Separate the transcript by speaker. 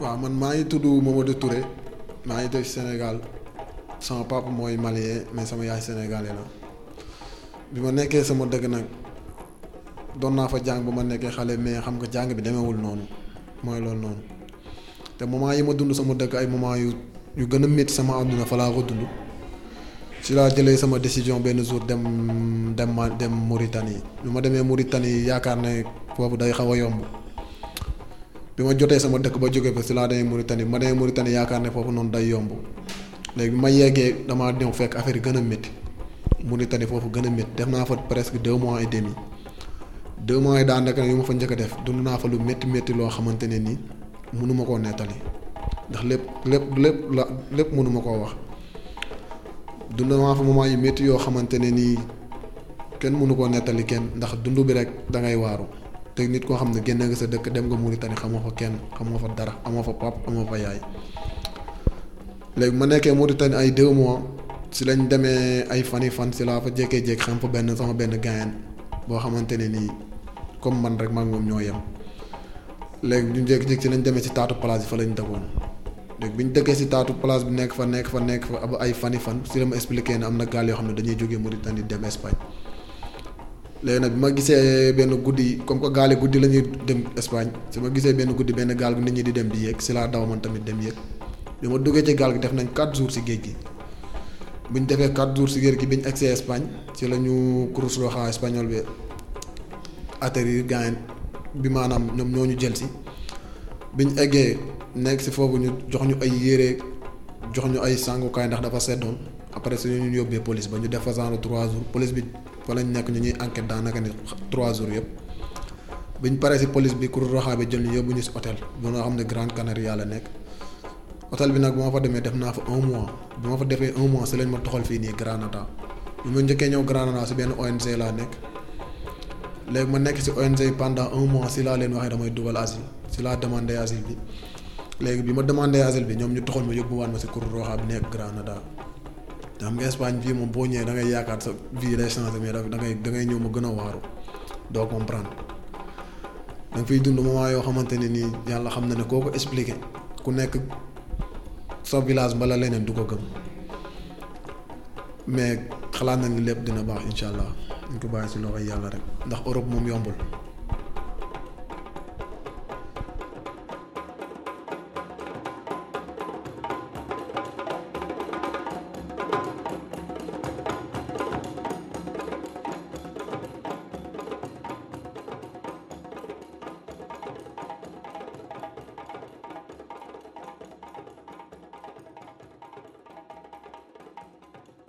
Speaker 1: waaw man maa ngi tudd Mamadou Touré. Maa ngi dëkk Sénégal. Sama papa mooy malien mais sama yaay sénégalais la. Bi ma nekkee sama dëkk nag doon naa fa jàng ba ma nekkee xale mais xam nga jàng bi demeewul noonu. Mooy loolu noonu. Te moment yi ma dund sama dëkk ay moment yu yu gën a métti sama àdduna fa laa ko dund. Laa jëlee sama décision benn jour dem dem dem Mauritanie. Bi ma demee Mauritanie yaakaar ne foofu day xaw a yomb bi ma jotee sama dëkk ba jóge fa si laa demee Mauritanie bi ma demee Mauritanie yaakaar ne foofu noonu day yomb léegi ma yeggee damaa ñëw fekk affaire yi gën a métti Mauritanie foofu gën a métti def naa fa presque deux mois et demi. Deux mois yi daanaka yu ma fa njëkk a def. Dund naa fa lu métti métti loo xamante ne nii mënuma koo nettali. Ndax lépp lépp lépp la lépp mënuma koo wax. Dund naa fa moment yu métti yoo xamante ne nii kenn mënu koo nettali kenn. Ndax dund bi rek da ngay waaru te nit koo xam ne génne nga sa dëkk dem nga Mauritanie si ay fani fan si laa fa jékkee-jékki xam fa benn sama benn boo xamante ne comme man rek maa ngi moom ñoo yem. Léegi si lañ demee si taatu place bi fa lañ place bi nekk fa nekk fa nekk fa ab ay fani fan si am na gaal yoo xam ne dañuy jógee léegi nag bi ma gisee benn guddi comme que gaal yi guddi la ñuy dem Espagne si ma gisee benn guddi benn gaal gi nit ñi di dem di yéeg si laa daw man tamit dem yéeg. Bi ma duggee ci gaal gi def nañ 4 jours si géej gi. Bu ñu defee 4 jours si géej gi bi ñu egsee Espagne ci la ñu Cruz Roja espagnol bi atterrir gaañ bi maanaam ñoom ñoo ñu jël si. Bi ñu eggee nekk si foofu ñu jox ñu ay yére jox ñu ay sangukaay ndax dafa seddoon. Après su ñu yóbbee police ba ñu def fa genre 3 jours police bi fa lañ nekk ñu enquête 3 jours yëpp. Police bi jël ñu hôtel bu nga xam ne Canaria la nekk. hôtel bi nag bu ma fa demee def naa fa un mois. Bu ma fa defee un mois si Granada. Bi ma njëkkee ñëw Granada si benn ONG laa nekk. Léegi ma nekk pendant un mois si laa leen waxee damay dugal asile. Si laa demandé asile bi. Léegi bi ma demandé asile bi ñoom ñu toxal ma ma si Granada te xam nga Espagne fii moom boo ñëwee da ngay vie day changé mais da ngay da ngay ñëw ma gën a comprendre. Da nga fiy dund moment yoo xamante ne nii yàlla xam na ne koo ko expliqué ku nekk. sa village leneen du mais xalaat na ni lépp dina baax incha allah. Ñu ko bàyyi si loxoy yàlla rek. Ndax